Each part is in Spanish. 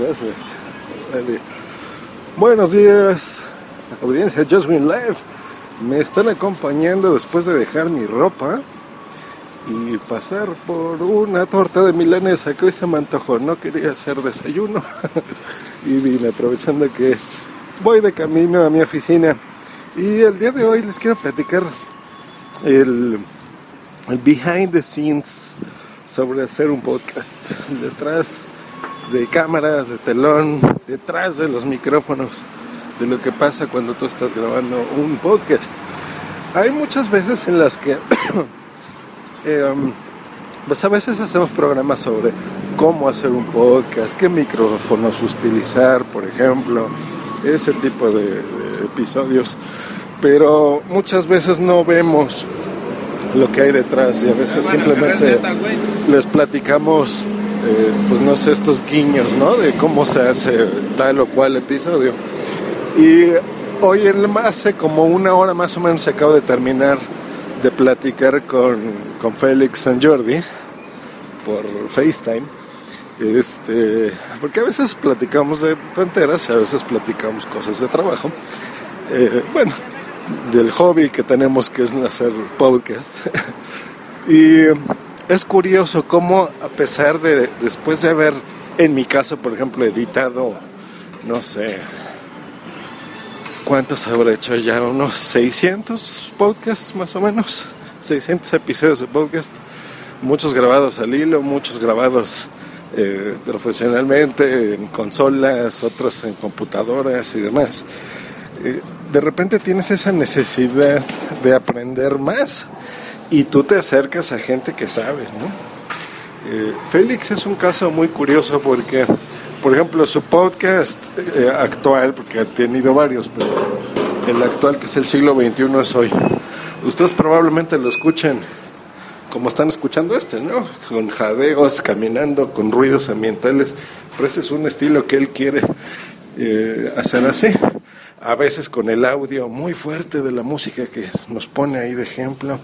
Gracias. Buenos días, audiencia Just Win Live. Me están acompañando después de dejar mi ropa y pasar por una torta de milanesa que hoy se me antojó. No quería hacer desayuno y vine aprovechando que voy de camino a mi oficina. Y el día de hoy les quiero platicar el, el behind the scenes sobre hacer un podcast. Detrás de cámaras, de telón, detrás de los micrófonos, de lo que pasa cuando tú estás grabando un podcast. Hay muchas veces en las que, eh, um, pues a veces hacemos programas sobre cómo hacer un podcast, qué micrófonos utilizar, por ejemplo, ese tipo de, de episodios. Pero muchas veces no vemos lo que hay detrás y a veces simplemente les platicamos eh, pues no sé, estos guiños, ¿no? De cómo se hace tal o cual episodio. Y hoy en hace como una hora más o menos se acabo de terminar de platicar con, con Félix San Jordi por FaceTime. Este, porque a veces platicamos de tonteras, a veces platicamos cosas de trabajo. Eh, bueno, del hobby que tenemos que es hacer podcast. y es curioso cómo a pesar de después de haber, en mi caso por ejemplo, editado, no sé, ¿cuántos habré hecho ya? Unos 600 podcasts más o menos, 600 episodios de podcast, muchos grabados al hilo, muchos grabados eh, profesionalmente en consolas, otros en computadoras y demás. Eh, de repente tienes esa necesidad de aprender más y tú te acercas a gente que sabe, ¿no? Eh, Félix es un caso muy curioso porque, por ejemplo, su podcast eh, actual, porque ha tenido varios, pero el actual que es el siglo XXI es hoy. Ustedes probablemente lo escuchen como están escuchando este, ¿no? Con jadeos, caminando, con ruidos ambientales, pero ese es un estilo que él quiere eh, hacer así a veces con el audio muy fuerte de la música que nos pone ahí de ejemplo.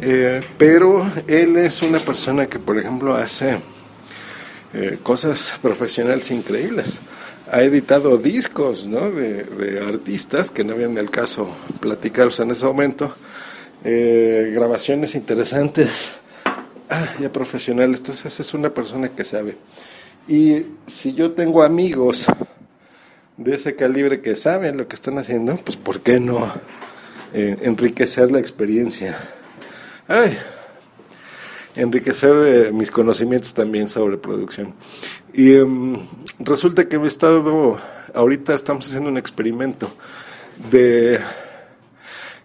Eh, pero él es una persona que, por ejemplo, hace eh, cosas profesionales increíbles. Ha editado discos ¿no? de, artistas que no habían el caso platicarlos en ese momento. Eh, grabaciones interesantes, ah, ya profesionales. Entonces es una persona que sabe. Y si yo tengo amigos de ese calibre que saben lo que están haciendo, pues ¿por qué no eh, enriquecer la experiencia? Ay, enriquecer eh, mis conocimientos también sobre producción. Y em, resulta que he estado, ahorita estamos haciendo un experimento de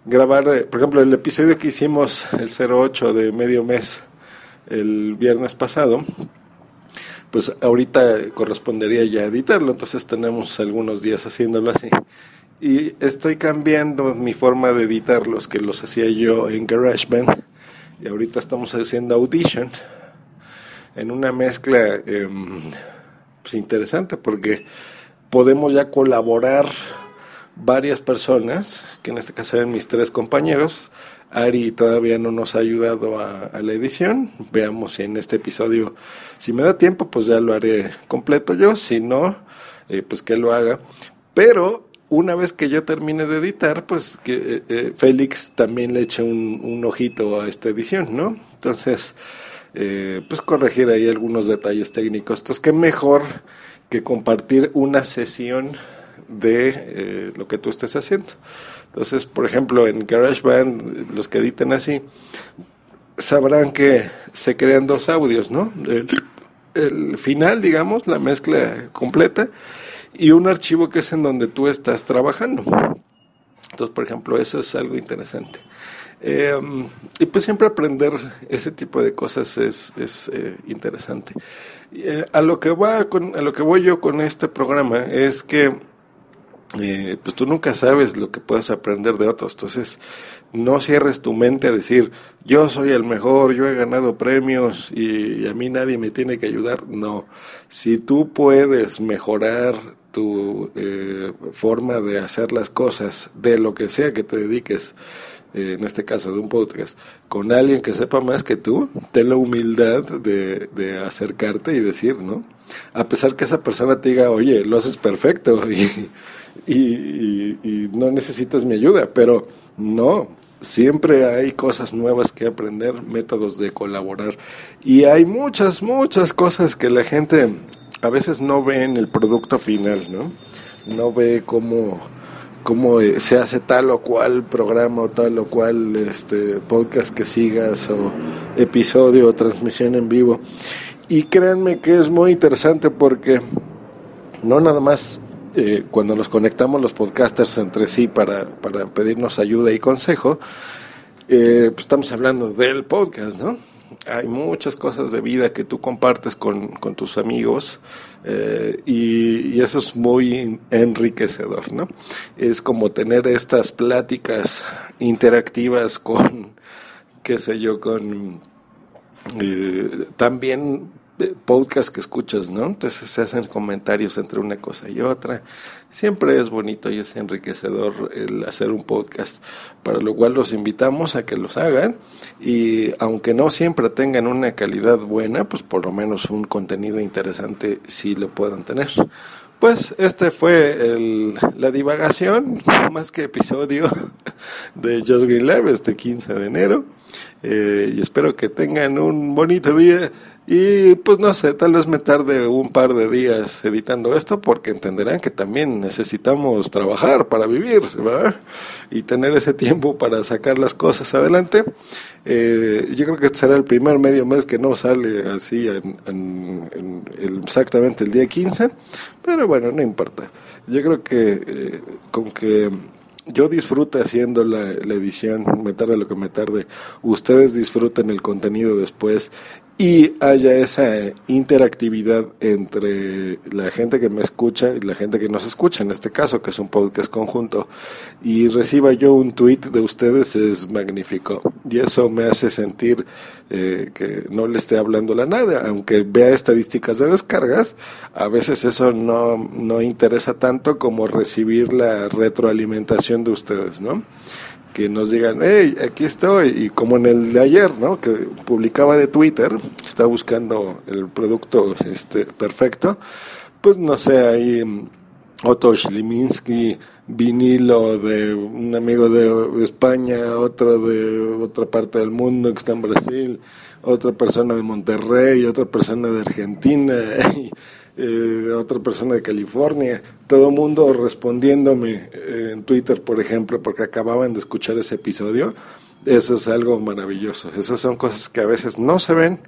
grabar, eh, por ejemplo, el episodio que hicimos, el 08 de medio mes, el viernes pasado, pues ahorita correspondería ya editarlo, entonces tenemos algunos días haciéndolo así. Y estoy cambiando mi forma de editarlos, que los hacía yo en GarageBand, y ahorita estamos haciendo Audition, en una mezcla em, pues interesante, porque podemos ya colaborar varias personas, que en este caso eran mis tres compañeros, Ari todavía no nos ha ayudado a, la edición. Veamos si en este episodio, si me da tiempo, pues ya lo haré completo yo. Si no, eh, pues que lo haga. Pero una vez que yo termine de editar, pues que eh, eh, Félix también le eche un, ojito a esta edición, ¿no? Entonces, pues corregir ahí algunos detalles técnicos. Entonces, qué mejor que compartir una sesión de lo que tú estés haciendo. Entonces, por ejemplo, en GarageBand, los que editen así, sabrán que se crean dos audios, ¿no? El, final, digamos, la mezcla completa, y un archivo que es en donde tú estás trabajando. Entonces, por ejemplo, eso es algo interesante. Em, y pues siempre aprender ese tipo de cosas es, es eh, interesante. Eh, a, lo que va a lo que voy yo con este programa es que eh, pues tú nunca sabes lo que puedes aprender de otros. Entonces, no cierres tu mente a decir, yo soy el mejor, yo he ganado premios y, a mí nadie me tiene que ayudar. No, si tú puedes mejorar tu eh, forma de hacer las cosas, de lo que sea que te dediques, eh, en este caso de un podcast, con alguien que sepa más que tú, ten la humildad de, de acercarte y decir, ¿no? A pesar que esa persona te diga, oye, lo haces perfecto y, y no necesitas mi ayuda, pero no, siempre hay cosas nuevas que aprender, métodos de colaborar y hay muchas, muchas cosas que la gente a veces no ve en el producto final, ¿no? No ve cómo, cómo eh, se hace tal o cual programa o tal o cual este, podcast que sigas o episodio o transmisión en vivo. Y créanme que es muy interesante porque no nada más eh, cuando nos conectamos los podcasters entre sí para, para pedirnos ayuda y consejo, eh, pues estamos hablando del podcast, ¿no? Hay muchas cosas de vida que tú compartes con, con tus amigos eh, y, y, eso es muy enriquecedor, ¿no? Es como tener estas pláticas interactivas con, qué sé yo, con también podcast que escuchas, ¿no? Entonces se hacen comentarios entre una cosa y otra. Siempre es bonito y es enriquecedor el hacer un podcast, para lo cual los invitamos a que los hagan y aunque no siempre tengan una calidad buena, pues por lo menos un contenido interesante sí lo puedan tener. Pues este fue el, la divagación, más que episodio de Just Green Lab este 15 de enero. Eh, y espero que tengan un bonito día. Y pues no sé, tal vez me tarde un par de días editando esto porque entenderán que también necesitamos trabajar para vivir. Y tener ese tiempo para sacar las cosas adelante. Eh, yo creo que este será el primer medio mes que no sale así en, exactamente el día 15, pero bueno, no importa. Yo creo que eh, con que yo disfrute haciendo la, edición, me tarde lo que me tarde, ustedes disfruten el contenido después y haya esa interactividad entre la gente que me escucha y la gente que nos escucha, en este caso, que es un podcast conjunto, y reciba yo un tweet de ustedes es magnífico. Y eso me hace sentir eh, que no le esté hablando la nada, aunque vea estadísticas de descargas, a veces eso no, no interesa tanto como recibir la retroalimentación de ustedes, ¿no? Que nos digan, hey, aquí estoy, y como en el de ayer, ¿no? Que publicaba de Twitter, está buscando el producto este perfecto, pues no sé, ahí mm, Otto Schliminski, vinilo de un amigo de España, otro de otra parte del mundo que está en Brasil, otra persona de Monterrey, otra persona de Argentina, y, eh, otra persona de California, todo el mundo respondiéndome eh, en Twitter, por ejemplo, porque acababan de escuchar ese episodio. Eso es algo maravilloso. Esas son cosas que a veces no se ven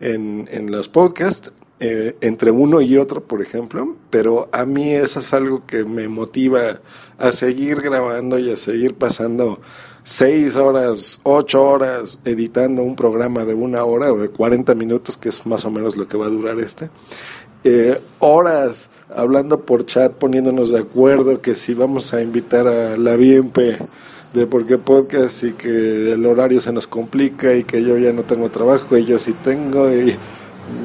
en, en los podcasts, eh, entre uno y otro, por ejemplo, pero a mí eso es algo que me motiva a seguir grabando y a seguir pasando seis horas, ocho horas editando un programa de una hora o de 40 minutos, que es más o menos lo que va a durar este. Eh, horas hablando por chat, poniéndonos de acuerdo que si vamos a invitar a la Bienpe de por qué podcast y que el horario se nos complica y que yo ya no tengo trabajo y yo sí tengo y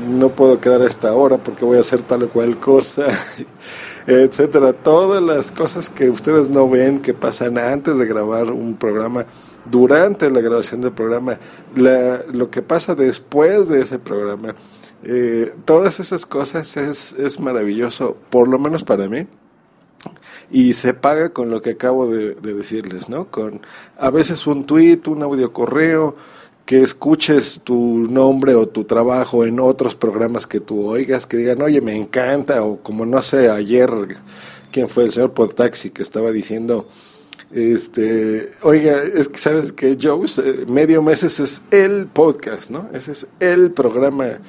no puedo quedar a esta hora porque voy a hacer tal o cual cosa, etcétera. Todas las cosas que ustedes no ven que pasan antes de grabar un programa, durante la grabación del programa, lo que pasa después de ese programa eh, todas esas cosas es, es maravilloso, por lo menos para mí y se paga con lo que acabo de, decirles, ¿no? Con a veces un tweet, un audio correo, que escuches tu nombre o tu trabajo en otros programas que tú oigas, que digan, oye, me encanta, o como no sé, ayer, ¿quién fue el señor Podtaxi que estaba diciendo, este, oiga, es que sabes que Joe, eh, medio meses es el podcast, ¿no? Ese es el programa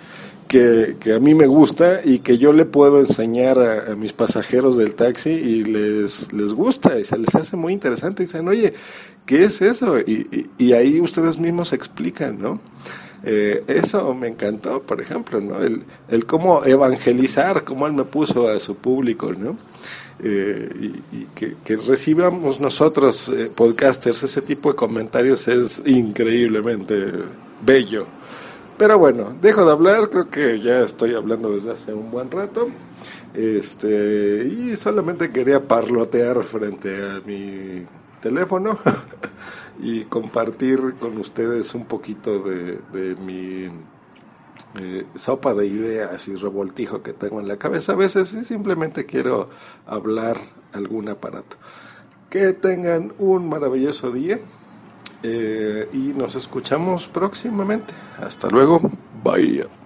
que, a mí me gusta y que yo le puedo enseñar a, mis pasajeros del taxi y les, les gusta y se les hace muy interesante. Y dicen, oye, ¿qué es eso? Y, y, ahí ustedes mismos explican, ¿no? Eh, eso me encantó, por ejemplo, ¿no? El, cómo evangelizar, cómo él me puso a su público, ¿no? Eh, y, que, que, recibamos nosotros, eh, podcasters, ese tipo de comentarios es increíblemente bello. Pero bueno, dejo de hablar, creo que ya estoy hablando desde hace un buen rato. Este, y solamente quería parlotear frente a mi teléfono y compartir con ustedes un poquito de, mi eh, sopa de ideas y revoltijo que tengo en la cabeza. A veces simplemente quiero hablar algún aparato. Que tengan un maravilloso día eh, y nos escuchamos próximamente. Hasta luego. Bye.